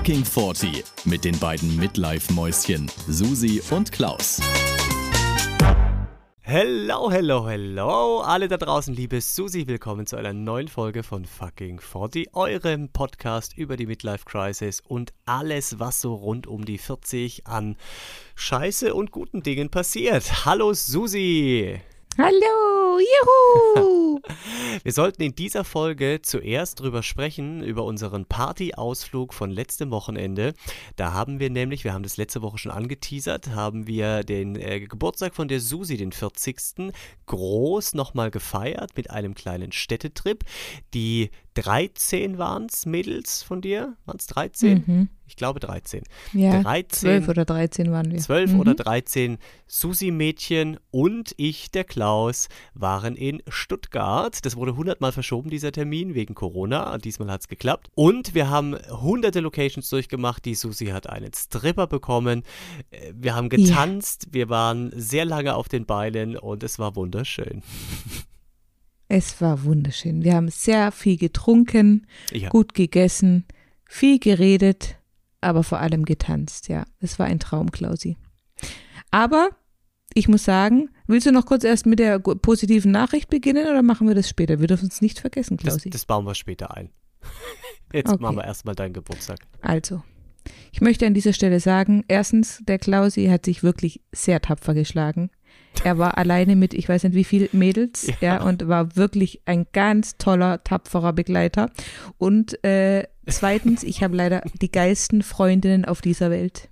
Fucking 40 mit den beiden Midlife-Mäuschen Susi und Klaus. Hello, hello, hello, alle da draußen, liebe Susi, willkommen zu einer neuen Folge von Fucking 40, eurem Podcast über die Midlife Crisis und alles, was so rund um die 40 an Scheiße und guten Dingen passiert. Hallo Susi! Hallo, juhu! Wir sollten in dieser Folge zuerst drüber sprechen, über unseren Partyausflug von letztem Wochenende. Da haben wir nämlich, wir haben das letzte Woche schon angeteasert, haben wir den äh, Geburtstag von der Susi, den 40. groß nochmal gefeiert mit einem kleinen Städtetrip. Die 13 waren es, Mädels von dir? Waren es 13? Mhm. Ich glaube 13. Ja, 13, 12 oder 13 waren wir. 12 Mhm. oder 13 Susi-Mädchen und ich, der Klaus, waren in Stuttgart. Das wurde hundertmal verschoben, dieser Termin, wegen Corona. Diesmal hat es geklappt. Und wir haben hunderte Locations durchgemacht. Die Susi hat einen Stripper bekommen. Äh, Wir haben getanzt. Wir waren sehr lange auf den Beinen und es war wunderschön. Es war wunderschön. Wir haben sehr viel getrunken, Ja. gut gegessen, viel geredet, aber vor allem getanzt. Ja, es war ein Traum, Klausi. Aber ich muss sagen, willst du noch kurz erst mit der positiven Nachricht beginnen oder machen wir das später? Wir dürfen es nicht vergessen, Das, Klausi. das bauen wir später ein. Jetzt Okay. machen wir erstmal deinen Geburtstag. Also, ich möchte an dieser Stelle sagen, erstens, der Klausi hat sich wirklich sehr tapfer geschlagen. Er war alleine mit, ich weiß nicht wie viel Mädels, Ja. ja, und war wirklich ein ganz toller, tapferer Begleiter. Und äh, zweitens, ich habe leider die geilsten Freundinnen auf dieser Welt.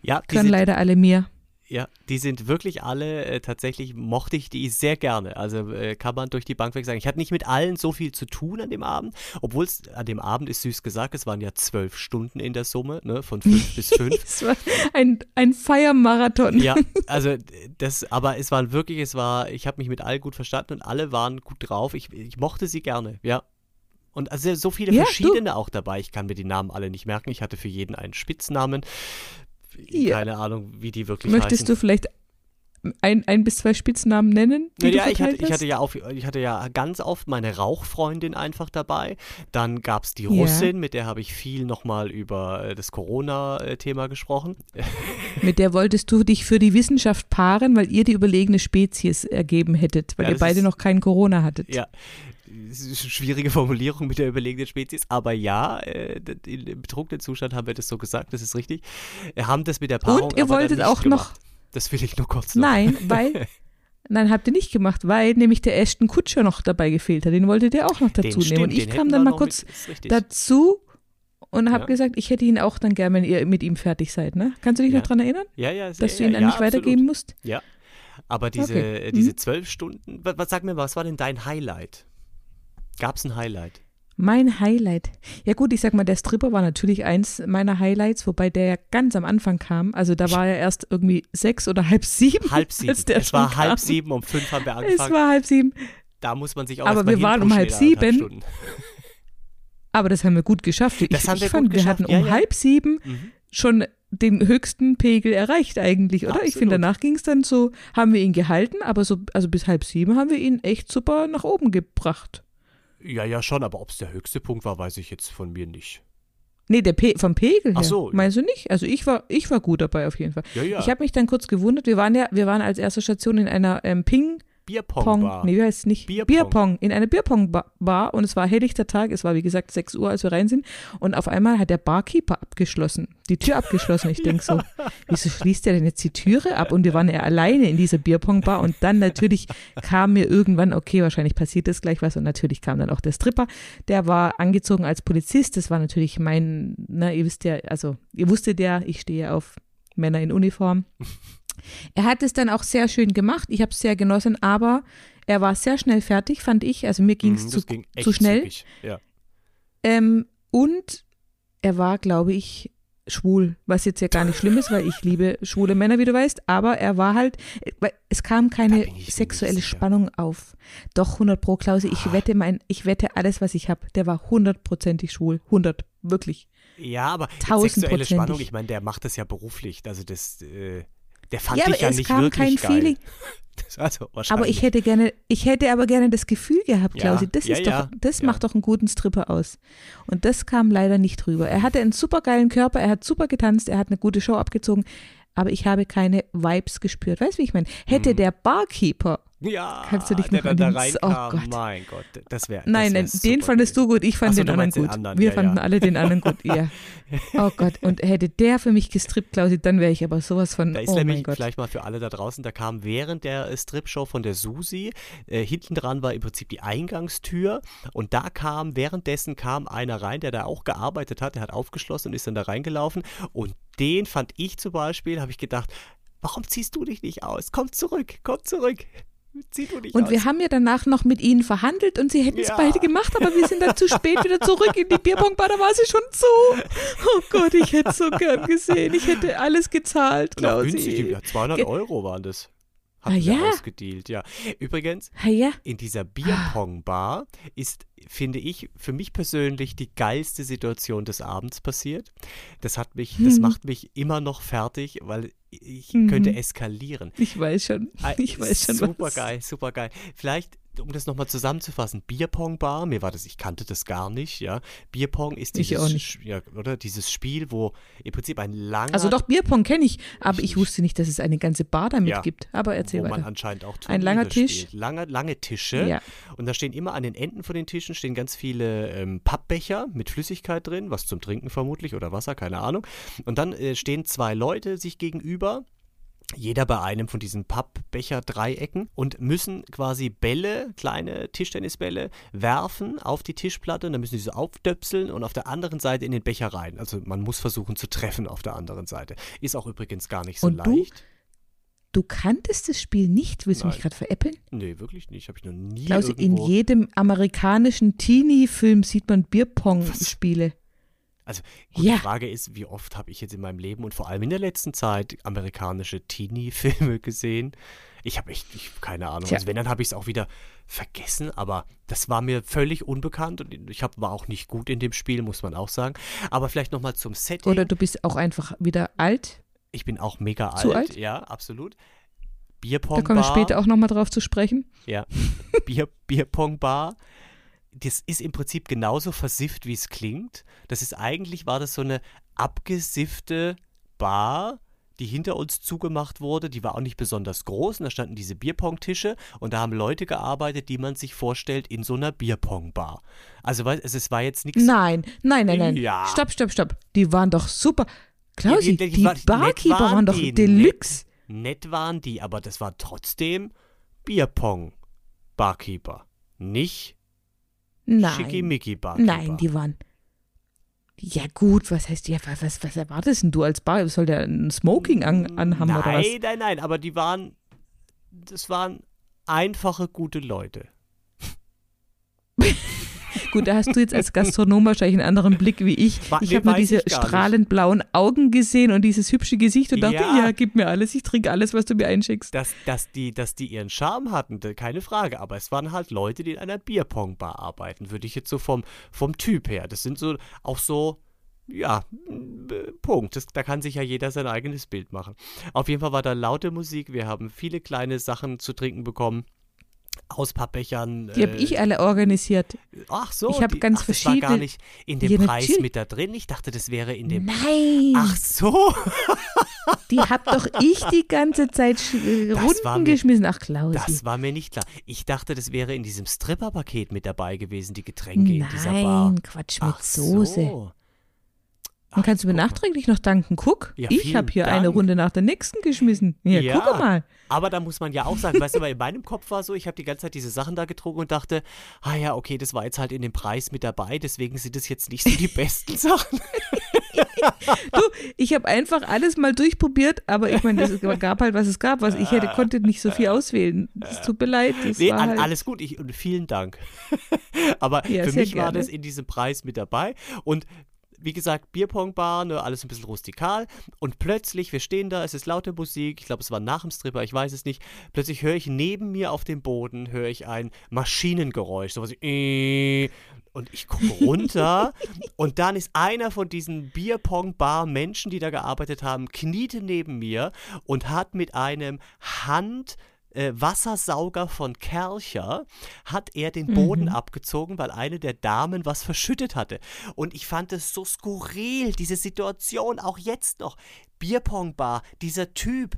Ja, die Können leider alle mir. Ja, die sind wirklich alle, äh, tatsächlich mochte ich die sehr gerne. Also äh, kann man durch die Bank weg sagen. Ich hatte nicht mit allen so viel zu tun an dem Abend, obwohl es an dem Abend ist süß gesagt, es waren ja zwölf Stunden in der Summe, ne, von fünf bis fünf. Es war ein, ein Feiermarathon. Ja, also das, aber es waren wirklich, es war, ich habe mich mit allen gut verstanden und alle waren gut drauf. Ich, ich mochte sie gerne, ja. Und also so viele Ja, du. verschiedene auch dabei. Ich kann mir die Namen alle nicht merken. Ich hatte für jeden einen Spitznamen. Ja. Keine Ahnung, wie die wirklich Möchtest heißen. du vielleicht ein, ein bis zwei Spitznamen nennen? Die Ja, du ich hatte, ich, hatte ja auf, ich hatte ja ganz oft meine Rauchfreundin einfach dabei. Dann gab es die Ja. Russin, mit der habe ich viel nochmal über äh, das Corona-Thema gesprochen. Mit der wolltest du dich für die Wissenschaft paaren, weil ihr die überlegene Spezies ergeben hättet, weil Ja, ihr beide ist- noch kein Corona hattet. Ja, es ist eine schwierige Formulierung mit der überlegenen Spezies, aber ja, äh, im betrunkenen Zustand haben wir das so gesagt, das ist richtig. Wir haben das mit der Paarung Und ihr dann wolltet auch noch, gemacht. Das will ich nur kurz noch. nein, weil, nein, habt ihr nicht gemacht, weil nämlich der Ashton Kutscher noch dabei gefehlt hat. Den wolltet ihr auch noch Den dazu nehmen. stimmt, Und ich den kam dann mal noch kurz mit, dazu und habe Ja. gesagt, ich hätte ihn auch dann gern, wenn ihr mit ihm fertig seid. Ne? Kannst du dich Ja. noch dran erinnern, ja, ja, dass du ja, ihn dann ja, nicht absolut. weitergeben musst? Ja, aber diese, Okay. äh, diese Mhm. zwölf Stunden, was, was sag mir, was war denn dein Highlight? Gab es ein Highlight? Mein Highlight. Ja gut, ich sag mal, der Stripper war natürlich eins meiner Highlights, wobei der ja ganz am Anfang kam. Also da war er erst irgendwie sechs oder halb sieben. Halb sieben. Es war halb kam. sieben, um fünf haben wir Es angefangen. war halb sieben. da muss man sich auch Aber wir waren um halb sieben. Aber das haben wir gut geschafft. Ich, Das haben ich wir fand, gut wir geschafft, hatten um ja. halb sieben Mhm. schon den höchsten Pegel erreicht eigentlich, oder? Ich Absolut. finde, danach ging es dann so, haben wir ihn gehalten, aber so, also bis halb sieben haben wir ihn echt super nach oben gebracht. Ja, ja, schon, aber ob es der höchste Punkt war, weiß ich jetzt von mir nicht. Nee, der Pe vom Pegel her. Ach so. Meinst du nicht? Also ich war, ich war gut dabei auf jeden Fall. Ja, ja. Ich habe mich dann kurz gewundert, wir waren ja, wir waren als erste Station in einer ähm, Ping Bierpong-Bar. nee, wie heißt es nicht? Bierpong. Bierpong, in einer Bierpong-Bar und es war helllichter Tag, es war wie gesagt 6 Uhr, als wir rein sind und auf einmal hat der Barkeeper abgeschlossen, die Tür abgeschlossen. Ich denk so, wieso schließt der denn jetzt die Türe ab? Und wir waren ja alleine in dieser Bierpong-Bar und dann natürlich kam mir irgendwann, okay, wahrscheinlich passiert das gleich was und natürlich kam dann auch der Stripper, der war angezogen als Polizist, das war natürlich mein, na, ihr wisst ja, also ihr wusstet ja, ich stehe auf Männer in Uniform. Er hat es dann auch sehr schön gemacht. Ich habe es sehr genossen, aber er war sehr schnell fertig, fand ich. Also mir ging es Mhm, zu, ging echt zu schnell. Ja. Ähm, und er war, glaube ich, schwul, was jetzt ja gar nicht schlimm ist, weil ich liebe schwule Männer, wie du weißt, aber er war halt, es kam keine sexuelle. Spannung auf. Doch 100 pro Klause, Ah. ich wette mein, ich wette alles, was ich habe, der war hundertprozentig schwul, 100, wirklich. Ja, aber sexuelle. Spannung, ich meine, der macht das ja beruflich. Also das, äh, der fand ja, dich aber ja es nicht kam wirklich kein geil. Feeling. Also. Aber ich hätte gerne, ich hätte aber gerne das Gefühl gehabt, Ja, Klausi. Das ja, ist ja, doch, das ja. macht doch einen guten Stripper aus. Und das kam leider nicht rüber. Er hatte einen supergeilen Körper, er hat super getanzt, er hat eine gute Show abgezogen, aber ich habe keine Vibes gespürt. Weißt du, wie ich meine? Hätte Mhm. der Barkeeper, ja, Kannst du dich der noch an dann da oh reinkam. Gott. mein Gott, das wäre nein, nein, den fandest du gut, ich fand so, den anderen meinst den gut. anderen, Wir ja, fanden ja. alle den anderen gut, ja. Oh Gott, und hätte der für mich gestrippt, Klausi, dann wäre ich aber sowas von, Da ist oh mein nämlich Gott. vielleicht mal für alle da draußen, da kam während der Strip-Show von der Susi, äh, hinten dran war im Prinzip die Eingangstür und da kam, währenddessen kam einer rein, der da auch gearbeitet hat, der hat aufgeschlossen und ist dann da reingelaufen und den fand ich zum Beispiel, habe ich gedacht, warum ziehst du dich nicht aus? Komm zurück, komm zurück. Zieh du dich Und aus. wir haben ja danach noch mit ihnen verhandelt und sie hätten es Ja. beide gemacht, aber wir sind dann zu spät wieder zurück in die Bierpongbar, da war sie schon zu. Oh Gott, ich hätte es so gern gesehen. Ich hätte alles gezahlt, günstig, Klausi. ja, 200 Ge- Euro waren das. Ah, Hatten wir ja? ausgedealt, ja. Übrigens, Ha, ja, in dieser Bierpong-Bar ist, finde ich, für mich persönlich die geilste Situation des Abends passiert. Das hat mich, das Mhm. macht mich immer noch fertig, weil ich Mhm. könnte eskalieren. ich weiß schon. Ich weiß schon, super was. geil, super geil. Vielleicht, um das nochmal zusammenzufassen, Bierpong-Bar, mir war das, ich kannte das gar nicht, ja. Bierpong ist dieses, Ja, oder dieses Spiel, wo im Prinzip ein langer Also doch, Bierpong kenne ich, aber Ich ich wusste nicht, dass es eine ganze Bar damit Ja. gibt. Aber erzähl wo man weiter. anscheinend auch Ein langer Tisch. Spielt. Lange, lange Tische. Ja. Und da stehen immer an den Enden von den Tischen stehen ganz viele ähm, Pappbecher mit Flüssigkeit drin, was zum Trinken vermutlich oder Wasser, keine Ahnung. Und dann äh, stehen zwei Leute sich gegenüber. Jeder bei einem von diesen Pappbecher-Dreiecken und müssen quasi Bälle, kleine Tischtennisbälle, werfen auf die Tischplatte und dann müssen sie so aufdöpseln und auf der anderen Seite in den Becher rein. Also man muss versuchen zu treffen auf der anderen Seite. Ist auch übrigens gar nicht so Und du? leicht. Du kanntest das Spiel nicht? Willst du mich Nein. gerade veräppeln? Nee, wirklich nicht. Habe ich noch nie Klausi, in jedem amerikanischen Teenie-Film sieht man Bierpong-Spiele. Also gut, Ja. die Frage ist, wie oft habe ich jetzt in meinem Leben und vor allem in der letzten Zeit amerikanische Teenie-Filme gesehen? Ich habe echt ich, keine Ahnung. Tja. Also wenn, dann habe ich es auch wieder vergessen, aber das war mir völlig unbekannt und ich hab, war auch nicht gut in dem Spiel, muss man auch sagen. Aber vielleicht nochmal zum Setting. Oder du bist auch einfach wieder alt. ich bin auch mega alt. Zu alt? Ja, absolut. Da Bierpong kommen wir später auch nochmal drauf zu sprechen. Ja, Bier, Bierpong-Bar. Das ist im Prinzip genauso versifft, wie es klingt. Das ist eigentlich, war das so eine abgesiffte Bar, die hinter uns zugemacht wurde. Die war auch nicht besonders groß. Und da standen diese Bierpong-Tische und da haben Leute gearbeitet, die man sich vorstellt in so einer Bierpong-Bar. Also, weißt, es, war jetzt nichts. Nein, nein, nein, nein. Ja. Stopp, stopp, stopp. Die waren doch super. Klausi, Ja, die- die die, nett Barkeeper waren waren doch die, Deluxe. Nett waren die, aber das war trotzdem Bierpong-Barkeeper. Nicht Nein. Schickimicki-Barkeeper. Nein, die waren. Ja, gut, was heißt, ja, was, was, was erwartest denn du als Bar? Soll der ein Smoking an, anhaben nein, oder was? Nein, nein, aber die waren, das waren einfache, gute Leute. Gut, da hast du jetzt als Gastronom wahrscheinlich einen anderen Blick wie ich. Ich habe nur diese strahlend blauen Augen gesehen und dieses hübsche Gesicht und dachte, Ja. ja, gib mir alles, ich trinke alles, was du mir einschickst. Dass, dass, die, dass die ihren Charme hatten, keine Frage, aber es waren halt Leute, die in einer Bierpongbar arbeiten, würde ich jetzt so vom, vom Typ her. Das sind so auch so, ja, Punkt. Das, da kann sich ja jeder sein eigenes Bild machen. Auf jeden Fall war da laute Musik, wir haben viele kleine Sachen zu trinken bekommen. Aus Pappbechern. Die habe äh, ich alle organisiert. Ach so, Ich hab die- ganz ach, das war gar verschiedene- nicht in dem Ja, Preis natürlich. mit da drin. Ich dachte, das wäre in dem. Nein, Ach so. die hab doch ich die ganze Zeit äh, Das Runden mir- geschmissen. Ach, Klausi. Das war mir nicht klar. Ich dachte, das wäre in diesem Stripper-Paket mit dabei gewesen, die Getränke in dieser Bar. Nein, Quatsch mit Ach Soße. so. Dann kannst du mir nachträglich noch danken. Guck, Ja, ich habe hier Dank. eine Runde nach der nächsten geschmissen. Hier, Ja. guck mal. Aber da muss man ja auch sagen, weißt du, weil in meinem Kopf war so, ich habe die ganze Zeit diese Sachen da getrunken und dachte, ah ja, okay, das war jetzt halt in dem Preis mit dabei, deswegen sind das jetzt nicht so die besten Sachen. Du, ich habe einfach alles mal durchprobiert, aber ich meine, es gab halt, was es gab. Was ich hätte, konnte nicht so viel auswählen. Es tut mir leid. Das Nee, war halt, alles gut, ich, und vielen Dank. Aber Ja, für mich war gerne. das in diesem Preis mit dabei und wie gesagt, Bierpongbar, ne, alles ein bisschen rustikal. Und plötzlich, wir stehen da, es ist laute Musik, ich glaube, es war nach dem Stripper, ich weiß es nicht. Plötzlich höre ich neben mir auf dem Boden, höre ich ein Maschinengeräusch, sowas wie äh, und ich gucke runter und dann ist einer von diesen Bierpong-Bar-Menschen, die da gearbeitet haben, kniete neben mir und hat mit einem Hand äh, Wassersauger von Kercher hat er den Boden Mhm. abgezogen, weil eine der Damen was verschüttet hatte. Und ich fand es so skurril, diese Situation, auch jetzt noch. Bierpongbar, dieser Typ,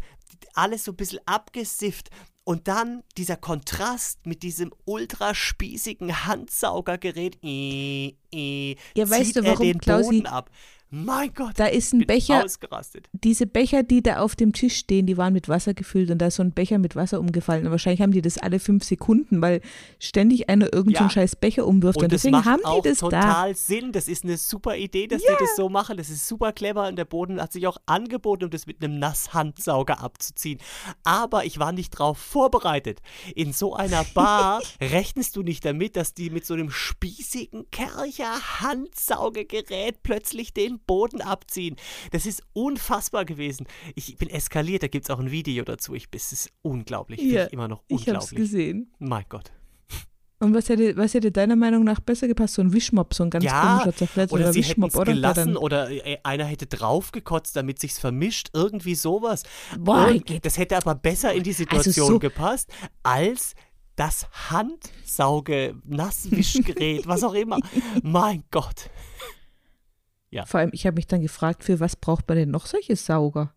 alles so ein bisschen abgesifft. Und dann dieser Kontrast mit diesem ultraspießigen Handsaugergerät. Äh, äh, Ja, weißt du, er warum, den Klausi? Boden ab. Mein Gott, Da ist ein Becher, ausgerastet. diese Becher, die da auf dem Tisch stehen, die waren mit Wasser gefüllt und da ist so ein Becher mit Wasser umgefallen. Und wahrscheinlich haben die das alle fünf Sekunden, weil ständig einer irgendeinen so Ja. einen scheiß Becher umwirft. Und, Und deswegen haben die das da. total Sinn. Das ist eine super Idee, dass die das so machen. Das ist super clever und der Boden hat sich auch angeboten, um das mit einem Nasshandsauger abzuziehen. Aber ich war nicht darauf vorbereitet. In so einer Bar rechnest du nicht damit, dass die mit so einem spießigen Kercher Handsaugegerät plötzlich den Boden abziehen. Das ist unfassbar gewesen. Ich bin eskaliert, da gibt es auch ein Video dazu. Ich, es ist unglaublich. Ja, ich immer noch Ich hab's unglaublich. gesehen. Mein Gott. Und was hätte, was hätte deiner Meinung nach besser gepasst? So ein Wischmopp, so ein ganz Ja, komischer zerfletzter Oder sie hätten Wischmopp, oder? Der gelassen dann- oder äh, einer hätte draufgekotzt, damit sich's vermischt. Irgendwie sowas. Boah, das hätte aber besser in die Situation so- gepasst, als das Handsauge, Nasswischgerät, was auch immer. Mein Gott. Vor allem, ich habe mich dann gefragt, für was braucht man denn noch solche Sauger?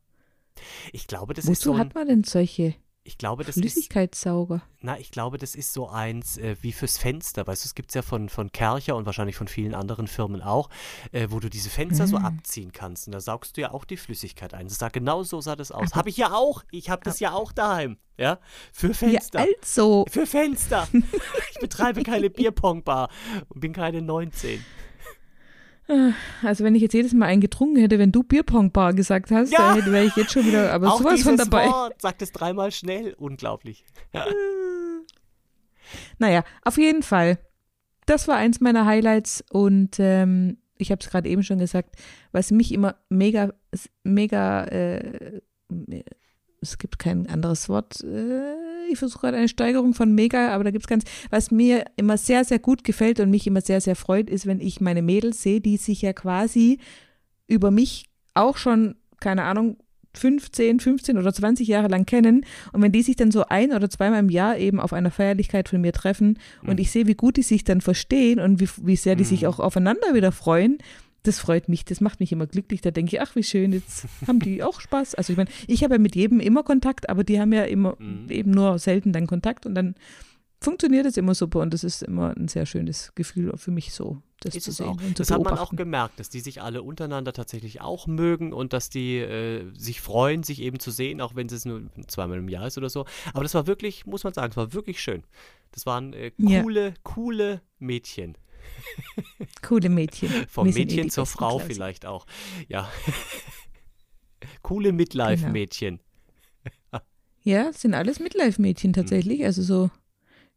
Ich glaube, das ist Wozu so ein, hat man denn solche ich glaube, das ist, Flüssigkeitssauger? na, ich glaube, das ist so eins äh, wie fürs Fenster. Weißt du, es gibt's ja von, von Kercher und wahrscheinlich von vielen anderen Firmen auch, äh, wo du diese Fenster so Mm. abziehen kannst. Und da saugst du ja auch die Flüssigkeit ein. Das sah genau so sah das aus. Habe ich ja auch. Ich habe das ja auch daheim. Ja, für Fenster. Ja, also, Für Fenster. ich betreibe keine Bierpongbar und bin keine 19. also wenn ich jetzt jedes Mal einen getrunken hätte, wenn du Bierpongbar gesagt hast, Ja. dann wäre ich jetzt schon wieder, aber Auch sowas von dabei. Wort, sagt es dreimal schnell. Unglaublich. Ja. Naja, auf jeden Fall. Das war eins meiner Highlights und ähm, ich habe es gerade eben schon gesagt, was mich immer mega, mega, äh, es gibt kein anderes Wort, äh, ich versuche gerade eine Steigerung von mega, aber da gibt es ganz, was mir immer sehr, sehr gut gefällt und mich immer sehr, sehr freut, ist, wenn ich meine Mädels sehe, die sich ja quasi über mich auch schon, keine Ahnung, 15, 15 oder 20 Jahre lang kennen und wenn die sich dann so ein oder zweimal im Jahr eben auf einer Feierlichkeit von mir treffen und Mhm. ich sehe, wie gut die sich dann verstehen und wie, wie sehr die sich Mhm. auch aufeinander wieder freuen, das freut mich, das macht mich immer glücklich. Da denke ich, ach, wie schön, jetzt haben die auch Spaß. Also ich meine, ich habe ja mit jedem immer Kontakt, aber die haben ja immer Mhm. eben nur selten dann Kontakt und dann funktioniert es immer super und das ist immer ein sehr schönes Gefühl für mich so, das Ist zu es sehen auch. und zu Das hat man auch gemerkt, dass die sich alle untereinander tatsächlich auch mögen und dass die äh, sich freuen, sich eben zu sehen, auch wenn es nur zweimal im Jahr ist oder so. Aber das war wirklich, muss man sagen, es war wirklich schön. Das waren äh, Ja. coole, coole Mädchen. Coole Mädchen. Vom Wir eh Mädchen zur Frau Klausi. vielleicht auch. Ja. coole Midlife-Mädchen. Ja, sind alles Midlife-Mädchen Mhm. tatsächlich. Also so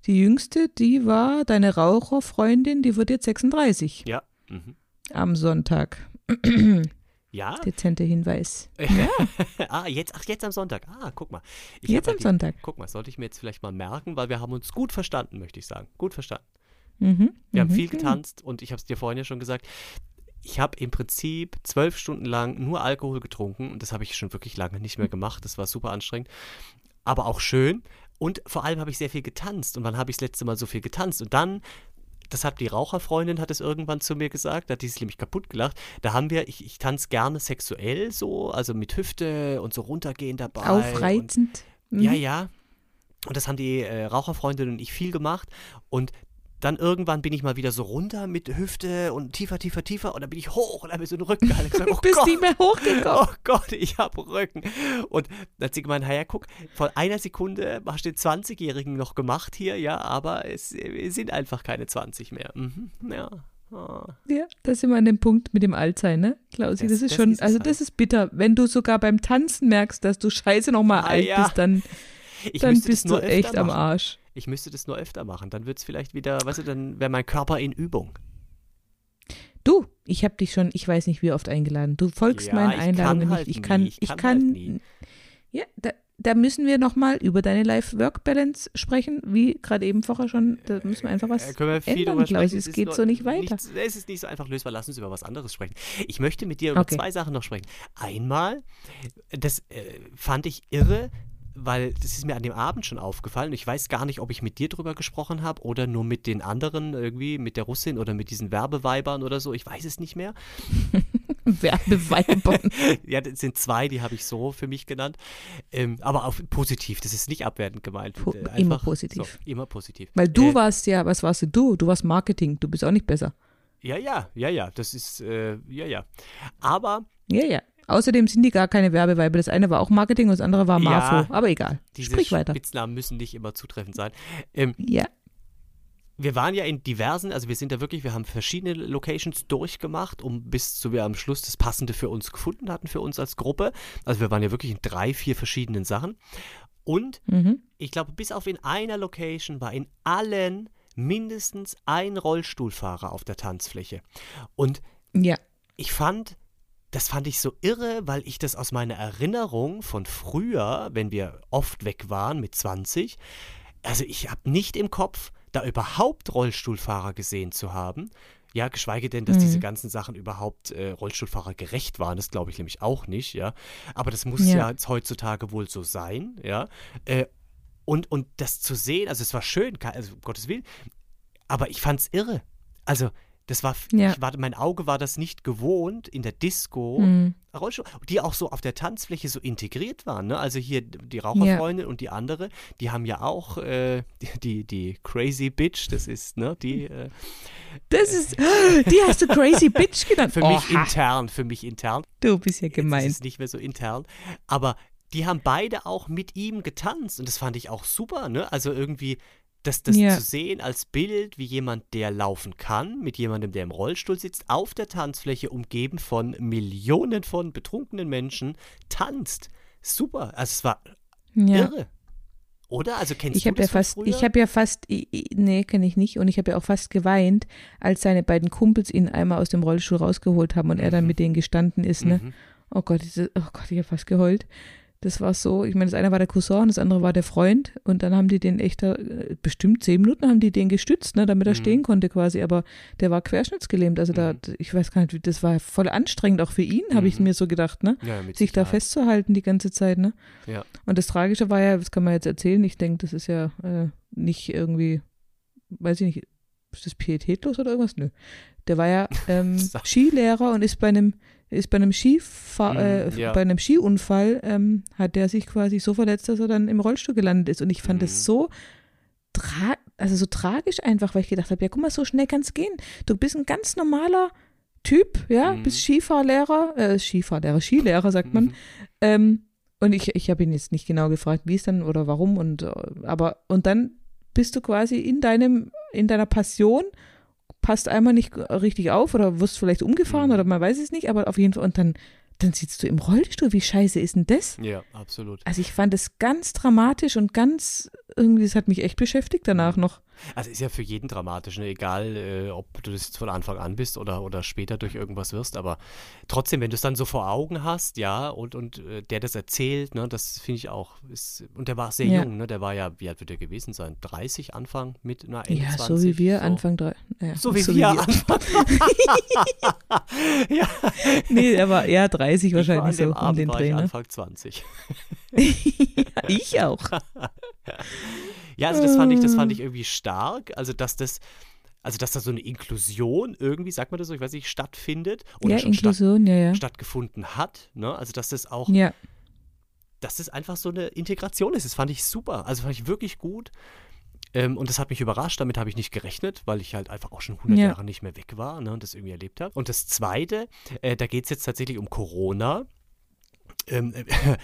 die jüngste, die war deine Raucherfreundin, die wird jetzt 36 Ja. Mhm. am Sonntag. Ja? Dezenter Hinweis. ah, jetzt, ach, jetzt am Sonntag. Ah, guck mal. Ich Jetzt am die- Sonntag. Guck mal, sollte ich mir jetzt vielleicht mal merken, weil wir haben uns gut verstanden, möchte ich sagen. Gut verstanden. Mhm, Wir haben mhm, viel mhm. getanzt und ich habe es dir vorhin ja schon gesagt. Ich habe im Prinzip zwölf Stunden lang nur Alkohol getrunken und das habe ich schon wirklich lange nicht mehr gemacht. Das war super anstrengend, aber auch schön. Und vor allem habe ich sehr viel getanzt. Und wann habe ich das letzte Mal so viel getanzt? Und dann, das hat die Raucherfreundin, hat es irgendwann zu mir gesagt, da hat die sich nämlich kaputt gelacht. Da haben wir, ich, ich tanze gerne sexuell so, also mit Hüfte und so runtergehen dabei. Und, Aufreizend. Mhm. ja, ja. Und das haben die äh, Raucherfreundin und ich viel gemacht. Und dann irgendwann bin ich mal wieder so runter mit Hüfte und tiefer, tiefer, tiefer. Und dann bin ich hoch und habe mir so den Rücken gehalten. Ich gesagt, Du oh bist Gott, nicht mehr hochgekommen. oh Gott, ich habe Rücken. Und dann hat sie gemeint, ja, guck, von einer Sekunde hast du den 20-Jährigen noch gemacht hier, ja, aber es äh, sind einfach keine 20 mehr. Mhm, ja. Oh. Ja, da sind wir an dem Punkt mit dem Altsein, ne, Klausi? Das- Das, ist das schon, ist es also halt. das ist bitter. Wenn du sogar beim Tanzen merkst, dass du scheiße nochmal Ah, alt ja. bist, dann, Ich dann bist du echt am machen. Arsch. Ich müsste das nur öfter machen. Dann wird es vielleicht wieder, weißt du, dann wäre mein Körper in Übung. Du, ich habe dich schon, ich weiß nicht wie oft eingeladen. Du folgst Ja, meinen ich Einladungen kann halt nicht. Ich nie, kann, ich ich kann halt nie. ja, da, da müssen wir nochmal über deine Life-Work-Balance sprechen, wie gerade eben vorher schon. Da müssen wir einfach was Äh, wir ändern, Klausi. sprechen. Es geht nur so nicht weiter. es ist nicht so einfach lösbar. Lass uns über was anderes sprechen. Ich möchte mit dir über Okay. zwei Sachen noch sprechen. Einmal, das äh, fand ich irre, weil das ist mir an dem Abend schon aufgefallen. Ich weiß gar nicht, ob ich mit dir drüber gesprochen habe oder nur mit den anderen, irgendwie mit der Russin oder mit diesen Werbeweibern oder so. Ich weiß es nicht mehr. Werbeweibern. ja, das sind zwei, die habe ich so für mich genannt. Ähm, aber auch positiv, das ist nicht abwertend gemeint. Po Äh, immer positiv. So, immer positiv. Weil du Äh, warst ja, was warst du? Du, du warst Marketing, du bist auch nicht besser. Ja, ja, ja, ja, das ist, äh, ja, ja. Aber Ja, ja. Außerdem sind die gar keine Werbeweiber. Das eine war auch Marketing und das andere war Ja. Marfo. Aber egal. diese Sprich weiter. Spitznamen müssen nicht immer zutreffend sein. Ähm, Ja. wir waren ja in diversen, also wir sind da wirklich, wir haben verschiedene Locations durchgemacht, um bis zu wir am Schluss das Passende für uns gefunden hatten, für uns als Gruppe. Also wir waren ja wirklich in drei, vier verschiedenen Sachen. Und Mhm. ich glaube, bis auf in einer Location war in allen mindestens ein Rollstuhlfahrer auf der Tanzfläche. Und Ja. ich fand, das fand ich so irre, weil ich das aus meiner Erinnerung von früher, wenn wir oft weg waren mit 20, also ich habe nicht im Kopf, da überhaupt Rollstuhlfahrer gesehen zu haben. Ja, geschweige denn, dass Mhm. diese ganzen Sachen überhaupt äh, Rollstuhlfahrer gerecht waren. Das glaube ich nämlich auch nicht, ja. Aber das muss Ja. ja, heutzutage wohl so sein, ja. Äh, und, und das zu sehen, also es war schön, also um Gottes Willen, aber ich fand's irre. Also, das war, Ja. ich war, mein Auge war das nicht gewohnt in der Disco, Mhm. Die auch so auf der Tanzfläche so integriert waren. Ne? Also hier die Raucherfreundin und die andere, die haben ja auch äh, die, die, Crazy Bitch, das ist, ne, die äh, Das ist, die hast du Crazy Bitch genannt. für mich Oha, intern, für mich intern. du bist ja Jetzt gemein. ist es nicht mehr so intern. Aber die haben beide auch mit ihm getanzt und das fand ich auch super, ne? Also irgendwie das, das Ja. zu sehen als Bild, wie jemand, der laufen kann, mit jemandem, der im Rollstuhl sitzt, auf der Tanzfläche, umgeben von Millionen von betrunkenen Menschen, tanzt. Super. Also es war Ja. irre. Oder? Also kennst Ich du ja das von fast, früher? ich habe ja fast, i- i- nee, kenne ich nicht. Und ich habe ja auch fast geweint, als seine beiden Kumpels ihn einmal aus dem Rollstuhl rausgeholt haben und er dann Mhm. mit denen gestanden ist, ne? Mhm. Oh Gott, diese, oh Gott, ich habe fast geheult. Das war so, ich meine, das eine war der Cousin und das andere war der Freund und dann haben die den echt, da, äh, bestimmt zehn Minuten haben die den gestützt, ne, damit er Mhm. stehen konnte quasi, aber der war querschnittsgelähmt, also da, Mhm. ich weiß gar nicht, das war voll anstrengend auch für ihn, habe ich Mhm. mir so gedacht, ne, Ja, sich da festzuhalten die ganze Zeit, ne. Ja. Und das Tragische war ja, das kann man jetzt erzählen, ich denke, das ist ja äh, nicht irgendwie, weiß ich nicht, ist das pietätlos oder irgendwas? Nö. Der war ja ähm, Skilehrer und ist bei einem ist bei einem Skifahr Mhm, äh, ja. bei einem Skiunfall ähm, hat der sich quasi so verletzt, dass er dann im Rollstuhl gelandet ist und ich fand Mhm. das so also so tragisch einfach, weil ich gedacht habe, ja guck mal, so schnell kann es gehen. Du bist ein ganz normaler Typ, ja, Mhm. bist Skifahrlehrer, äh, Skifahrlehrer, Skilehrer sagt man. Mhm. Ähm, und ich, ich habe ihn jetzt nicht genau gefragt, wie es dann oder warum und äh, aber und dann bist du quasi in deinem in deiner Passion passt einmal nicht richtig auf oder wirst vielleicht umgefahren Mhm. oder man weiß es nicht, aber auf jeden Fall und dann dann sitzt du im Rollstuhl. Wie scheiße ist denn das? Ja, absolut. Also ich fand es ganz dramatisch und ganz irgendwie, das hat mich echt beschäftigt danach Mhm. noch. Also ist ja für jeden dramatisch, ne? egal äh, ob du das jetzt von Anfang an bist oder, oder später durch irgendwas wirst, aber trotzdem, wenn du es dann so vor Augen hast, ja, und, und äh, der das erzählt, ne, das finde ich auch, ist, und der war sehr Ja. jung, ne, der war ja, wie alt wird der gewesen sein? 30 Anfang mit einer Ja, 21? so wie wir so. Anfang drei. Ja, So wie wir Anfang. ja, Nee, er war eher 30 ich wahrscheinlich so um den Dreh. ich? Anfang 20. ja, ich auch. Ja, also das fand ich, das fand Äh. ich irgendwie stark. Also, dass das, also dass da so eine Inklusion irgendwie, sagt man das so, ich weiß nicht, stattfindet oder Ja, schon statt, Inklusion, ja, ja. stattgefunden hat. Ne? Also, dass das auch, Ja, dass das einfach so eine Integration ist. Das fand ich super. Also fand ich wirklich gut. Ähm, und das hat mich überrascht, damit habe ich nicht gerechnet, weil ich halt einfach auch schon 100 Ja. Jahre nicht mehr weg war ne, und das irgendwie erlebt habe. Und das Zweite, äh, da geht es jetzt tatsächlich um Corona. Ähm, äh,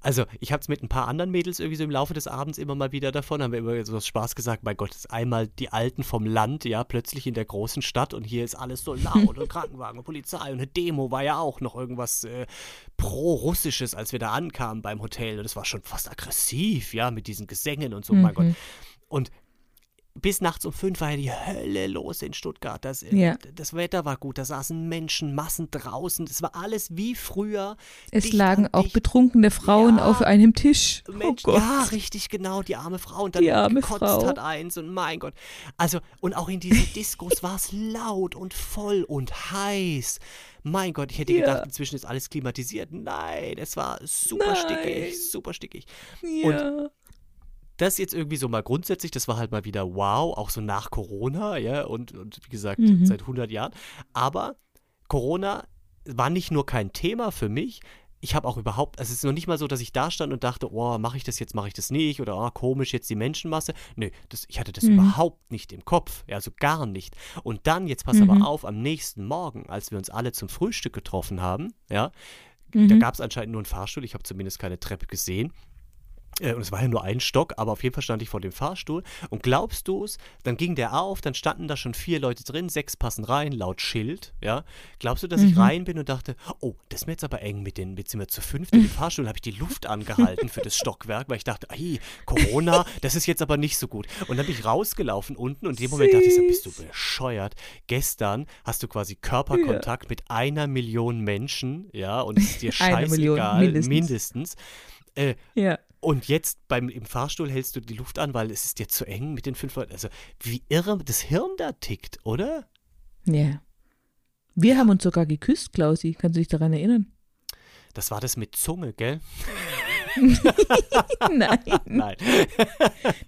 also ich habe es mit ein paar anderen Mädels irgendwie so im Laufe des Abends immer mal wieder davon, haben wir immer so aus Spaß gesagt, mein Gott, ist einmal die Alten vom Land, ja, plötzlich in der großen Stadt und hier ist alles so laut und Krankenwagen und Polizei und eine Demo war ja auch noch irgendwas äh, pro-russisches, als wir da ankamen beim Hotel und es war schon fast aggressiv, ja, mit diesen Gesängen und so, mein Gott. Und bis nachts um fünf war ja die Hölle los in Stuttgart. Das, äh, Ja. das Wetter war gut, da saßen Menschenmassen draußen. Das war alles wie früher. es lagen auch betrunkene Frauen Ja. auf einem Tisch. Mensch, oh Gott. ja, richtig, genau, die arme Frau. Und dann Die arme gekotzt Frau. hat eins und mein Gott. Also, und auch in diesen Diskos war es laut und voll und heiß. mein Gott, ich hätte Ja. gedacht, inzwischen ist alles klimatisiert. Nein, es war super Nein. stickig, super stickig. Ja. Das jetzt irgendwie so mal grundsätzlich, das war halt mal wieder wow, auch so nach Corona, ja, und, und wie gesagt, Mhm. seit 100 Jahren. Aber Corona war nicht nur kein Thema für mich, ich habe auch überhaupt, also es ist noch nicht mal so, dass ich da stand und dachte, oh, mache ich das jetzt, mache ich das nicht oder oh, komisch jetzt die Menschenmasse. Nö, das, ich hatte das Mhm. überhaupt nicht im Kopf, ja, also gar nicht. Und dann, jetzt pass Mhm. aber auf, am nächsten Morgen, als wir uns alle zum Frühstück getroffen haben, ja, da Mhm. gab es anscheinend nur einen Fahrstuhl, ich habe zumindest keine Treppe gesehen. Äh, Und es war ja nur ein Stock, aber auf jeden Fall stand ich vor dem Fahrstuhl. Und glaubst du es, dann ging der auf, dann standen da schon vier Leute drin, sechs passen rein, laut Schild, ja. Glaubst du, dass ich Mhm. rein bin und dachte, oh, das ist mir jetzt aber eng mit den, jetzt sind wir zu fünft in dem Fahrstuhl, habe ich die Luft angehalten für das Stockwerk, weil ich dachte, ey, Corona, das ist jetzt aber nicht so gut. Und dann bin ich rausgelaufen unten und in dem Moment dachte ich bist du bescheuert. Gestern hast du quasi Körperkontakt mit einer Million Menschen, ja, und es ist dir Eine Million, scheißegal, mindestens. mindestens. Äh, ja. Und jetzt beim, im Fahrstuhl hältst du die Luft an, weil es ist dir zu eng mit den fünf Leuten. Also, wie irre das Hirn da tickt, oder? Ja. Wir haben uns sogar geküsst, Klausi. Kannst du dich daran erinnern? Das war das mit Zunge, gell? Nein, Nein.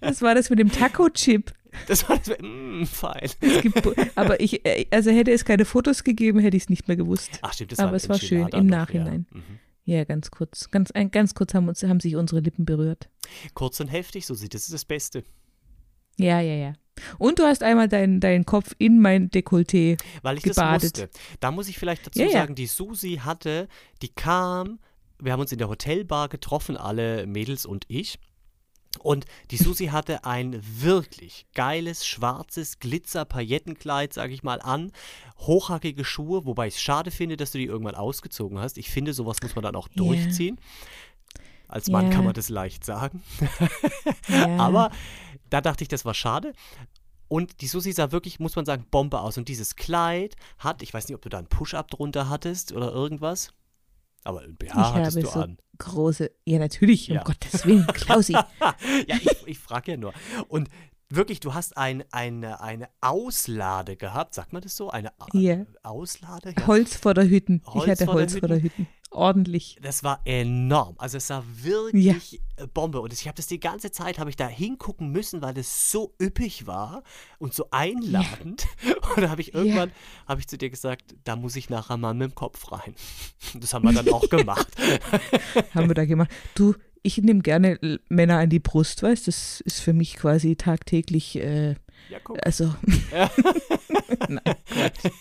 das war das mit dem Taco-Chip. Das war das mit, mm, fein. Es gibt, aber ich, äh, also hätte es keine Fotos gegeben, hätte ich es nicht mehr gewusst. Ach, stimmt, das Aber war es war schön, im Nachhinein. Ja. Mhm. Ja, ganz kurz. Ganz, ganz kurz haben, uns, haben sich unsere Lippen berührt. Kurz und heftig, so sieht das ist das Beste. Ja, ja, ja. Und du hast einmal deinen deinen Kopf in mein Dekolleté. Weil ich Gebadet. das musste. Da muss ich vielleicht dazu Ja, ja. sagen, die Susi hatte, die kam, wir haben uns in der Hotelbar getroffen, alle Mädels und ich. Und die Susi hatte ein wirklich geiles, schwarzes Glitzer-Paillettenkleid, sag ich mal, an. Hochhackige Schuhe, wobei ich es schade finde, dass du die irgendwann ausgezogen hast. Ich finde, sowas muss man dann auch Ja. durchziehen. Als Mann Ja. kann man das leicht sagen. Ja. Aber da dachte ich, das war schade. Und die Susi sah wirklich, muss man sagen, Bombe aus. Und dieses Kleid hat, ich weiß nicht, ob du da einen Push-Up drunter hattest oder irgendwas. Aber ein BH ich hattest habe du so an. große. Ja, natürlich, Ja. um Gottes Willen, Klausi. ja, ich, ich frage ja nur. Und wirklich, du hast ein, eine, eine Auslade gehabt, sagt man das so? Eine A- Ja. Auslade? Ja. Holz vor der Hütten. Holz ich hatte Holz vor der Hütten. Ordentlich. Das war enorm. Also es war wirklich äh, Bombe. Und ich habe das die ganze Zeit, habe ich da hingucken müssen, weil das so üppig war und so einladend. Und da habe ich irgendwann, habe ich zu dir gesagt, da muss ich nachher mal mit dem Kopf rein. Das haben wir dann auch gemacht. Haben wir da gemacht. Du, ich nehme gerne Männer an die Brust, weißt du? Das ist für mich quasi tagtäglich, äh, Ja, guck. also. Nein, Quatsch.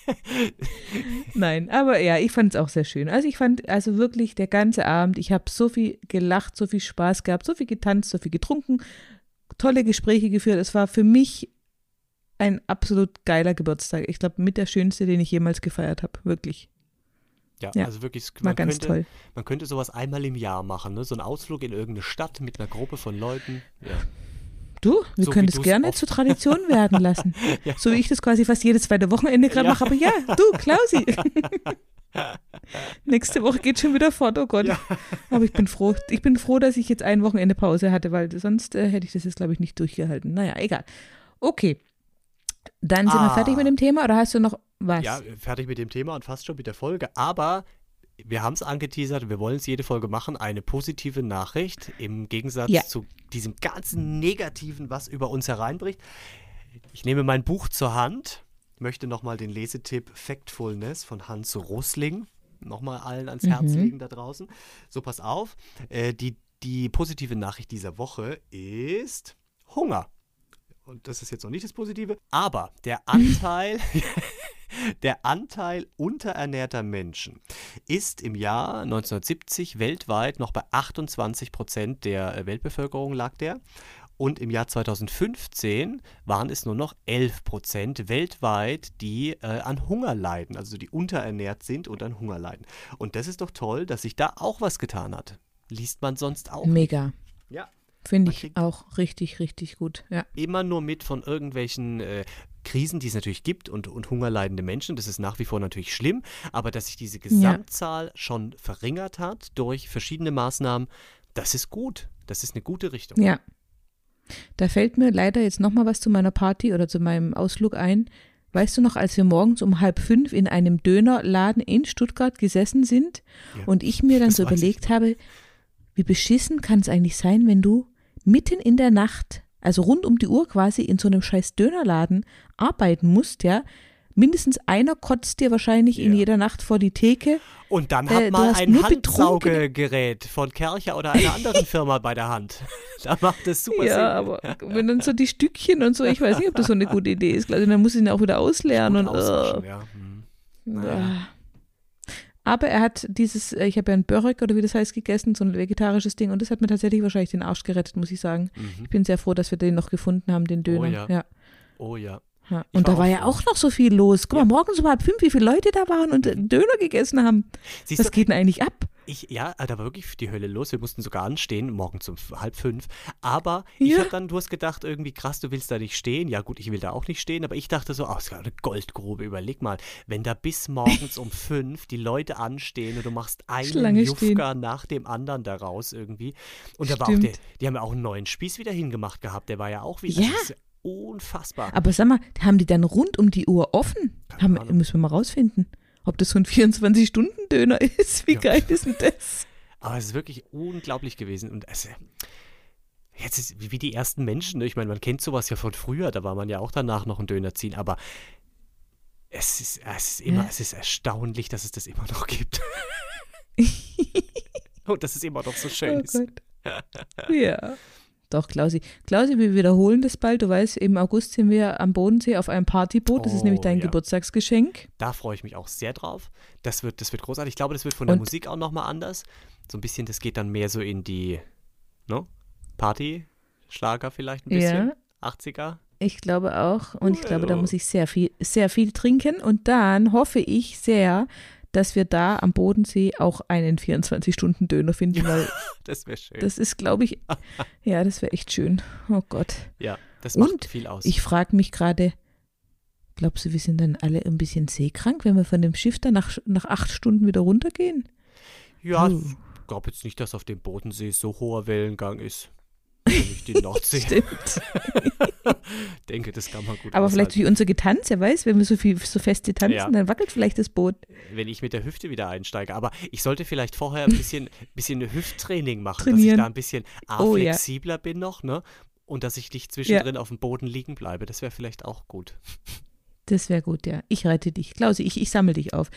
Nein, aber ja, ich fand es auch sehr schön. Also ich fand, also wirklich der ganze Abend, ich habe so viel gelacht, so viel Spaß gehabt, so viel getanzt, so viel getrunken, tolle Gespräche geführt. Es war für mich ein absolut geiler Geburtstag. Ich glaube, mit der schönste, den ich jemals gefeiert habe. Wirklich. Ja, Ja, also wirklich, man ganz könnte, toll. man könnte sowas einmal im Jahr machen, ne? So ein Ausflug in irgendeine Stadt mit einer Gruppe von Leuten. Ja. Du, wir So können das gerne oft- zur Tradition werden lassen. Ja. So wie ich das quasi fast jedes zweite Wochenende gerade Ja. mache. Aber ja, du, Klausi. Nächste Woche geht schon wieder fort, oh Gott. Ja. Aber ich bin froh. Ich bin froh, dass ich jetzt ein Wochenende Pause hatte, weil sonst äh, hätte ich das jetzt, glaube ich, nicht durchgehalten. Naja, egal. Okay. Dann sind wir Ah. fertig mit dem Thema oder hast du noch was? Ja, fertig mit dem Thema und fast schon mit der Folge. Aber wir haben es angeteasert, wir wollen es jede Folge machen. Eine positive Nachricht im Gegensatz Ja. zu diesem ganzen Negativen, was über uns hereinbricht. Ich nehme mein Buch zur Hand, möchte nochmal den Lesetipp Factfulness von Hans Russling nochmal allen ans Herz Mhm. legen da draußen. So, pass auf. Äh, die, die positive Nachricht dieser Woche ist Hunger. Und das ist jetzt noch nicht das Positive, aber der Anteil, der Anteil unterernährter Menschen ist im Jahr 1970 weltweit noch bei 28 Prozent der äh, Weltbevölkerung lag der. Und im Jahr 2015 waren es nur noch 11 Prozent weltweit, die äh, an Hunger leiden, also die unterernährt sind und an Hunger leiden. Und das ist doch toll, dass sich da auch was getan hat. Liest man sonst auch. Mega. Ja. Finde ich auch richtig, richtig gut. Ja. immer nur mit von irgendwelchen äh, Krisen, die es natürlich gibt und, und hungerleidende Menschen. Das ist nach wie vor natürlich schlimm, aber dass sich diese Gesamtzahl schon verringert hat durch verschiedene Maßnahmen, das ist gut. Das ist eine gute Richtung. Ja. Da fällt mir leider jetzt nochmal was zu meiner Party oder zu meinem Ausflug ein. Weißt du noch, als wir morgens um halb fünf in einem Dönerladen in Stuttgart gesessen sind Ja, und ich mir dann so weiß ich überlegt habe, wie beschissen kann es eigentlich sein, wenn du mitten in der Nacht, also rund um die Uhr quasi in so einem scheiß Dönerladen arbeiten musst, ja? Mindestens einer kotzt dir wahrscheinlich in Ja. jeder Nacht vor die Theke. Und dann Äh, hat du mal ein Handsaugegerät von Kercher oder einer anderen Firma bei der Hand. Da macht es super Sinn. Ja, aber wenn dann so die Stückchen und so, ich weiß nicht, ob das so eine gute Idee ist. Also dann muss ich ihn auch wieder ausleeren und äh, ja. Hm. Ah. Aber er hat dieses, äh, ich habe ja ein Börek oder wie das heißt gegessen, so ein vegetarisches Ding und das hat mir tatsächlich wahrscheinlich den Arsch gerettet, muss ich sagen. Mhm. Ich bin sehr froh, dass wir den noch gefunden haben, den Döner. ja. ja. Oh ja. ja. Und war da war ja auch noch so viel los. Guck mal, morgens um halb fünf, wie viele Leute da waren und Döner gegessen haben. Siehst Was du, geht denn eigentlich ab? Ich, ja, da war wirklich die Hölle los. Wir mussten sogar anstehen, morgens um halb fünf. Aber ich Ja. habe dann, du hast gedacht, irgendwie krass, du willst da nicht stehen. Ja gut, ich will da auch nicht stehen, aber ich dachte so, oh, das ist eine Goldgrube. Überleg mal, wenn da bis morgens um fünf die Leute anstehen und du machst einen Schlange Jufka nach dem anderen daraus irgendwie. Und da war auch der, die haben ja auch einen neuen Spieß wieder hingemacht gehabt. Der war ja auch wieder. Ja. Das ist unfassbar. Aber sag mal, haben die dann rund um die Uhr offen? Haben, müssen wir mal rausfinden, ob das so ein 24-Stunden-Döner ist. Wie Ja. geil ist denn das? Aber es ist wirklich unglaublich gewesen. Und es, jetzt ist wie wie die ersten Menschen. Ne? Ich meine, man kennt sowas ja von früher. Da war man ja auch danach noch einen Döner ziehen. Aber es ist, es ist immer, Ja. es ist erstaunlich, dass es das immer noch gibt. Und dass es immer noch so schön Oh ist. Ja. Doch, Klausi. Klausi, wir wiederholen das bald. Du weißt, im August sind wir am Bodensee auf einem Partyboot. Das ist Oh, nämlich dein ja. Geburtstagsgeschenk. Da freue ich mich auch sehr drauf. Das wird, das wird großartig. Ich glaube, das wird von der Und- Musik auch nochmal anders. So ein bisschen, das geht dann mehr so in die ne? Party, Schlager vielleicht ein bisschen. Ja. 80er. Ich glaube auch. Und ich glaube, da muss ich sehr viel, sehr viel trinken. Und dann hoffe ich sehr, dass wir da am Bodensee auch einen 24-Stunden-Döner finden, weil Das wäre schön. das ist, glaube ich, ja, das wäre echt schön. Oh Gott. ja, das macht Und viel aus. Ich frage mich gerade, glaubst du, wir sind dann alle ein bisschen seekrank, wenn wir von dem Schiff dann nach, nach acht Stunden wieder runtergehen? Ja, ich glaube jetzt nicht, dass auf dem Bodensee so hoher Wellengang ist. Nicht die Nordsee. Stimmt. denke, das kann man gut Aber vielleicht aushalten. wie unser Getanz, wer weiß, wenn wir so viel so feste tanzen, Ja. dann wackelt vielleicht das Boot. wenn ich mit der Hüfte wieder einsteige. Aber ich sollte vielleicht vorher ein bisschen, bisschen Hüfttraining machen, dass ich Trainieren. da ein bisschen A, Oh, ja. flexibler bin noch, ne? Und dass ich nicht zwischendrin auf dem Boden liegen bleibe. Das wäre vielleicht auch gut. Das wäre gut, ja. Ich rette dich. Klausi, ich, ich sammle dich auf.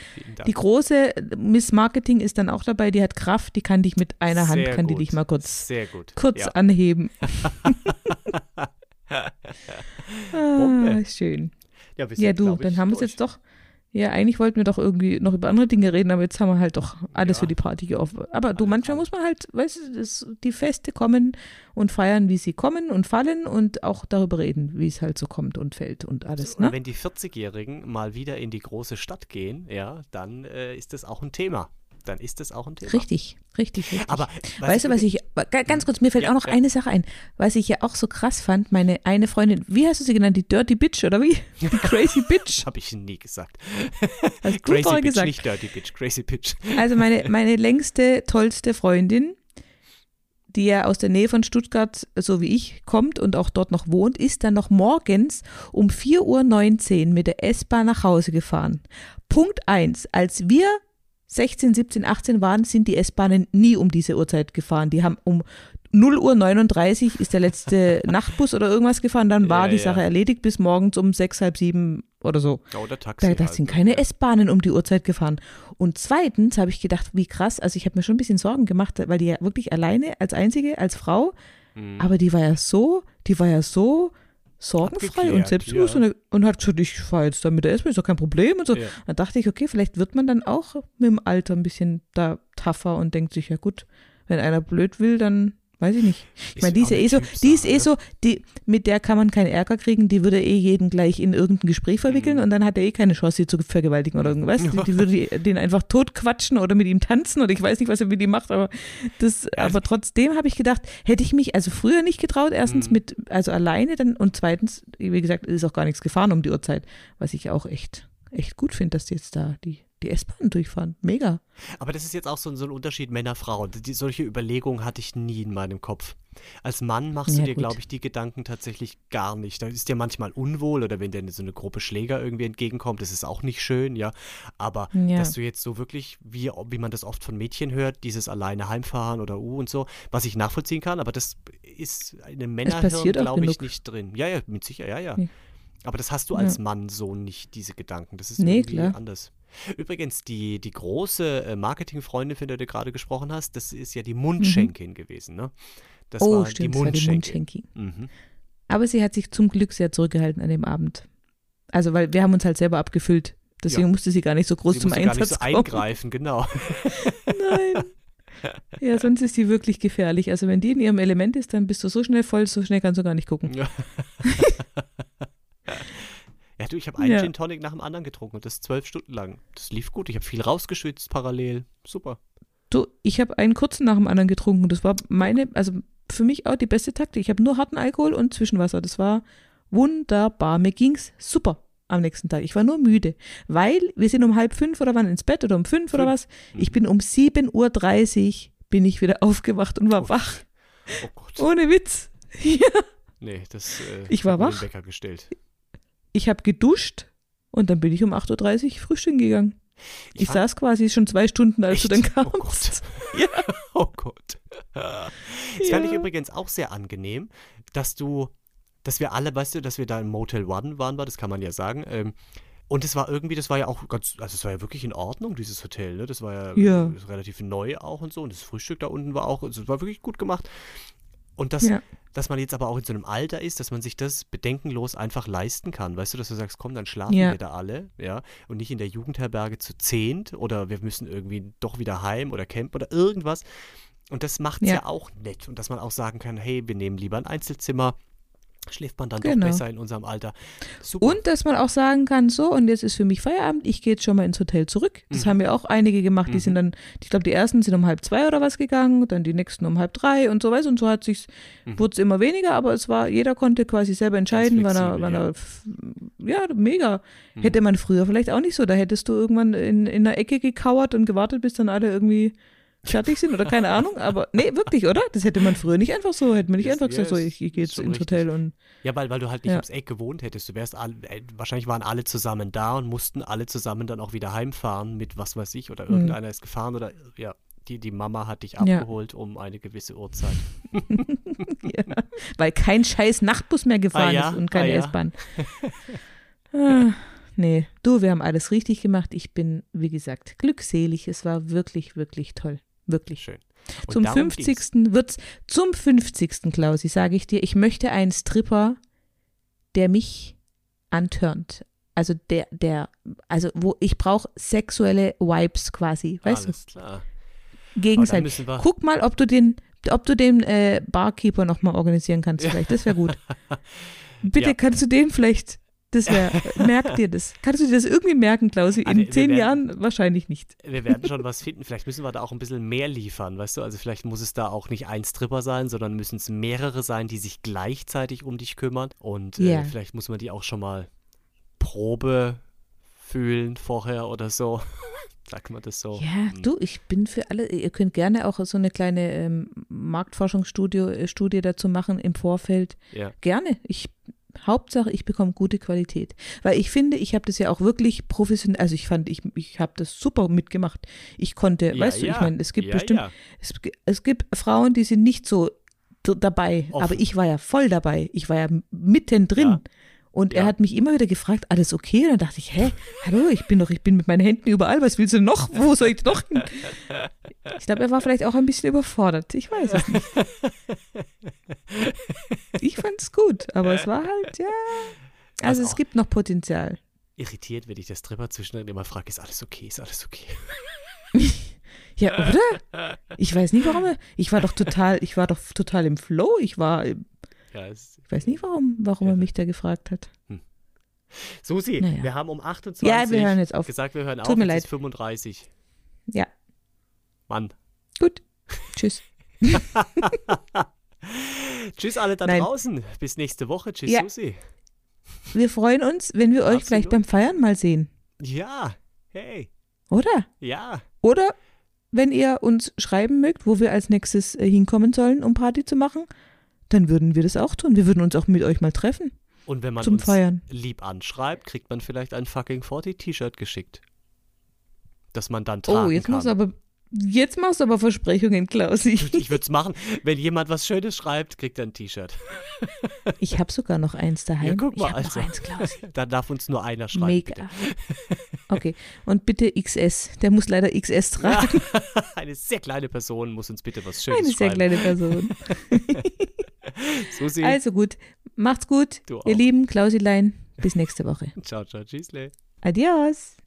Die große Miss Marketing ist dann auch dabei, die hat Kraft, die kann dich mit einer Hand, Sehr kann die gut. dich mal kurz, Sehr gut. kurz ja. anheben. ah, schön. Ja, Ja, du, dann haben wir es jetzt doch. Ja, eigentlich wollten wir doch irgendwie noch über andere Dinge reden, aber jetzt haben wir halt doch alles Ja. für die Party geoffert. Aber du, manchmal muss man halt, weißt du, die Feste kommen und feiern, wie sie kommen und fallen und auch darüber reden, wie es halt so kommt und fällt und alles, Und ne? wenn die 40-Jährigen mal wieder in die große Stadt gehen, ja, dann äh, ist das auch ein Thema. Dann ist das auch ein Thema. Richtig, richtig, richtig. Aber Weißt du, was ich, ga- ganz kurz, mir fällt Ja, auch noch ja. eine Sache ein, was ich ja auch so krass fand, meine eine Freundin, wie hast du sie genannt, die Dirty Bitch oder wie? Die Crazy Bitch, habe ich nie gesagt. hast du Crazy Bitch, gesagt. nicht Dirty Bitch. Crazy Bitch. Also meine, meine längste, tollste Freundin, die ja aus der Nähe von Stuttgart, so wie ich, kommt und auch dort noch wohnt, ist dann noch morgens um 4.19 Uhr mit der S-Bahn nach Hause gefahren. Punkt 1. Als wir 16, 17, 18 waren, sind die S-Bahnen nie um diese Uhrzeit gefahren. Die haben um 0 Uhr 39 ist der letzte Nachtbus oder irgendwas gefahren, dann war Ja, die ja. Sache erledigt bis morgens um 6, halb 7 oder so. Oder Taxi. Da, da halt, sind ne? keine. S-Bahnen um die Uhrzeit gefahren. Und zweitens habe ich gedacht, wie krass, also ich habe mir schon ein bisschen Sorgen gemacht, weil die ja wirklich alleine als einzige, als Frau, Mhm. aber die war ja so, die war ja so sorgenfrei Abgeklärt, und selbstbewusst ja. und, und hat gesagt, ich fahre jetzt da mit der S-Bahn, ist doch kein Problem und so. Ja. Dann dachte ich, okay, vielleicht wird man dann auch mit dem Alter ein bisschen da tougher und denkt sich, ja gut, wenn einer blöd will, dann weiß ich nicht. Ich meine, die ist ja eh so, die ist eh so, die, mit der kann man keinen Ärger kriegen, die würde eh jeden gleich in irgendein Gespräch verwickeln Mhm. und dann hat er eh keine Chance, sie zu vergewaltigen oder irgendwas. Die, die würde den einfach totquatschen oder mit ihm tanzen oder ich weiß nicht, was er mit ihm macht, aber das, also- aber trotzdem habe ich gedacht, hätte ich mich also früher nicht getraut, erstens Mhm. mit, also alleine dann und zweitens, wie gesagt, ist auch gar nichts gefahren um die Uhrzeit, was ich auch echt, echt gut finde, dass die jetzt da die die S-Bahn durchfahren. Mega. Aber das ist jetzt auch so, so ein Unterschied Männer-Frauen. Solche Überlegungen hatte ich nie in meinem Kopf. Als Mann machst Ja, du dir, glaube ich, die Gedanken tatsächlich gar nicht. Da ist dir manchmal unwohl oder wenn dir so eine Gruppe Schläger irgendwie entgegenkommt, das ist auch nicht schön, ja. Aber Ja. dass du jetzt so wirklich, wie, wie man das oft von Mädchen hört, dieses alleine heimfahren oder uh und so, was ich nachvollziehen kann, aber das ist in einem Männerhirn, glaube ich, genug. nicht drin. Ja, ja, mit Sicherheit, ja, ja. Ja. Aber das hast du als Mann so nicht, diese Gedanken. Das ist Nee, irgendwie klar. anders. Übrigens, die, die große äh, Marketingfreundin, von der du gerade gesprochen hast, das ist ja die Mundschenkin gewesen, ne? Das Mhm. oh, war stimmt, die war die Mundschenkin. Mundschenki. Mhm. Aber sie hat sich zum Glück sehr zurückgehalten an dem Abend. Also, weil wir haben uns halt selber abgefüllt. Deswegen Ja. musste sie gar nicht so groß Sie zum musste gar nicht Einsatz so kommen. eingreifen, genau. Nein. Ja, sonst ist die wirklich gefährlich. Also wenn die in ihrem Element ist, dann bist du so schnell voll, so schnell kannst du gar nicht gucken. Ja, ja du, ich habe einen Ja. Gin Tonic nach dem anderen getrunken und das zwölf Stunden lang. Das lief gut. Ich habe viel rausgeschwitzt parallel. Super. Du, ich habe einen kurzen nach dem anderen getrunken. Das war meine, also für mich auch die beste Taktik. Ich habe nur harten Alkohol und Zwischenwasser. Das war wunderbar. Mir ging's super am nächsten Tag. Ich war nur müde, weil wir sind um halb fünf oder wann ins Bett oder um fünf oder Fünf. was. Ich bin um 7.30 Uhr bin ich wieder aufgewacht und war Oh. wach. Oh Gott. Ohne Witz. Ja. Nee, das äh, Ich war wach. Wecker gestellt. Ich habe geduscht und dann bin ich um 8.30 Uhr frühstücken gegangen. Ich, fand- saß quasi schon zwei Stunden, als du Echt? dann Oh kamst. Gott. Ja. Oh Gott. Das fand ich übrigens auch sehr angenehm, dass du, dass wir alle, weißt du, dass wir da im Motel One waren, war, das kann man ja sagen. Ähm, und es war irgendwie, das war ja auch ganz, also es war ja wirklich in Ordnung, dieses Hotel, ne? Das war ja, Ja. relativ neu auch und so. Und das Frühstück da unten war auch, also es war wirklich gut gemacht. Und das, Ja. dass man jetzt aber auch in so einem Alter ist, dass man sich das bedenkenlos einfach leisten kann. Weißt du, dass du sagst, komm, dann schlafen Ja. wir da alle, ja, und nicht in der Jugendherberge zu zehnt oder wir müssen irgendwie doch wieder heim oder campen oder irgendwas. Und das macht es ja. Ja. auch nett. Und dass man auch sagen kann, hey, wir nehmen lieber ein Einzelzimmer, schläft man dann Genau. doch besser in unserem Alter. Super. Und dass man auch sagen kann, so, und jetzt ist für mich Feierabend, ich gehe jetzt schon mal ins Hotel zurück. Das Mhm. haben ja auch einige gemacht, die Mhm. sind dann, ich glaube, die ersten sind um halb zwei oder was gegangen, dann die nächsten um halb drei und so weiter. Und so hat sich, Mhm. wurde es immer weniger, aber es war, jeder konnte quasi selber entscheiden, wann er, wann ja. er, ja, mega. Mhm. Hätte man früher vielleicht auch nicht so, da hättest du irgendwann in, in der Ecke gekauert und gewartet, bis dann alle irgendwie fertig sind oder keine Ahnung, aber nee, wirklich, oder? Das hätte man früher nicht einfach so, hätte man nicht Das- einfach ja, gesagt, so, ich, ich gehe jetzt ins richtig. Hotel und Ja, weil, weil du halt nicht Ja. ums Eck gewohnt hättest. Du wärst all, äh, wahrscheinlich waren alle zusammen da und mussten alle zusammen dann auch wieder heimfahren mit was weiß ich oder irgendeiner ist gefahren oder ja, die, die Mama hat dich Hm. Ja. abgeholt um eine gewisse Uhrzeit. Ja, weil kein scheiß Nachtbus mehr gefahren Ah ja, ist und keine ah. S-Bahn. ah, nee, du, wir haben alles richtig gemacht. Ich bin, wie gesagt, glückselig. Es war wirklich, wirklich toll. Wirklich. Schön. Und zum darum 50. ging's. wird's, zum 50. Klausi, sage ich dir, ich möchte einen Stripper, der mich antörnt. Also der, der, also wo ich brauche sexuelle Vibes quasi, weißt Alles klar. du? Gegenseitig. müssen wir- Guck mal, ob du den, ob du den äh, Barkeeper nochmal organisieren kannst, vielleicht. Das wäre gut. Bitte Ja. kannst du den vielleicht, das wäre, merk dir das. Kannst du dir das irgendwie merken, Klausi? Ah, In wir zehn werden- Jahren wahrscheinlich nicht. Wir werden schon was finden. Vielleicht müssen wir da auch ein bisschen mehr liefern, weißt du? Also vielleicht muss es da auch nicht ein Stripper sein, sondern müssen es mehrere sein, die sich gleichzeitig um dich kümmern. Und äh, Ja. vielleicht muss man die auch schon mal Probe fühlen vorher oder so. Sagt man das so? Ja, Hm. du, ich bin für alle, ihr könnt gerne auch so eine kleine ähm, Marktforschungsstudie äh, Studie dazu machen im Vorfeld. Ja. Gerne. Ich, Hauptsache, ich bekomme gute Qualität. Weil ich finde, ich habe das ja auch wirklich professionell, also ich fand, ich, ich habe das super mitgemacht. Ich konnte, Ja, weißt du, ja. ich meine, es gibt Ja, bestimmt. Es, es gibt Frauen, die sind nicht so dabei, Offen. aber ich war ja voll dabei. Ich war ja mittendrin. Ja. Und Ja. er hat mich immer wieder gefragt, alles okay? Und dann dachte ich, hä, hallo, ich bin doch, ich bin mit meinen Händen überall, was willst du noch? Wo soll ich noch hin? Ich glaube, er war vielleicht auch ein bisschen überfordert. Ich weiß es nicht. Ich fand es gut, aber es war halt, ja. Also Also es gibt noch Potenzial. Irritiert, wenn ich der Stripper zwischendrin immer frage, ist alles okay, ist alles okay? Ja, oder? Ich weiß nicht, warum ich war doch total, ich war doch total im Flow. Ich war, Ja, es, weiß nicht, warum, warum er mich da gefragt hat. Susi, Naja. wir haben um 28 Ja, wir hören jetzt auf. gesagt, wir hören Tut auf, mir leid. ist 35. Ja, Mann. gut. Tschüss. Tschüss alle da Nein. draußen. Bis nächste Woche. Tschüss, Ja. Susi. Wir freuen uns, wenn wir euch vielleicht Absolut. beim Feiern mal sehen. Ja, hey. Oder? Ja. Oder wenn ihr uns schreiben mögt, wo wir als nächstes äh, hinkommen sollen, um Party zu machen, dann würden wir das auch tun. Wir würden uns auch mit euch mal treffen Und wenn man zum uns Feiern. lieb anschreibt, kriegt man vielleicht ein fucking 40 T-Shirt geschickt. Das man dann tragen Oh, jetzt kann. du aber jetzt machst du aber Versprechungen, Klausi. Ich würde es machen. Wenn jemand was Schönes schreibt, kriegt er ein T-Shirt. Ich habe sogar noch eins daheim. Ja, guck mal, ich also. noch eins, Klausi. Dann darf uns nur einer schreiben. Mega. Okay, und bitte XS. Der muss leider XS tragen. Ja, eine sehr kleine Person muss uns bitte was Schönes Eine sehr schreiben. kleine Person. Susi, Also gut, macht's gut, Du auch. ihr Lieben, Klausilein. Bis nächste Woche. ciao, ciao, tschüssle. Adios.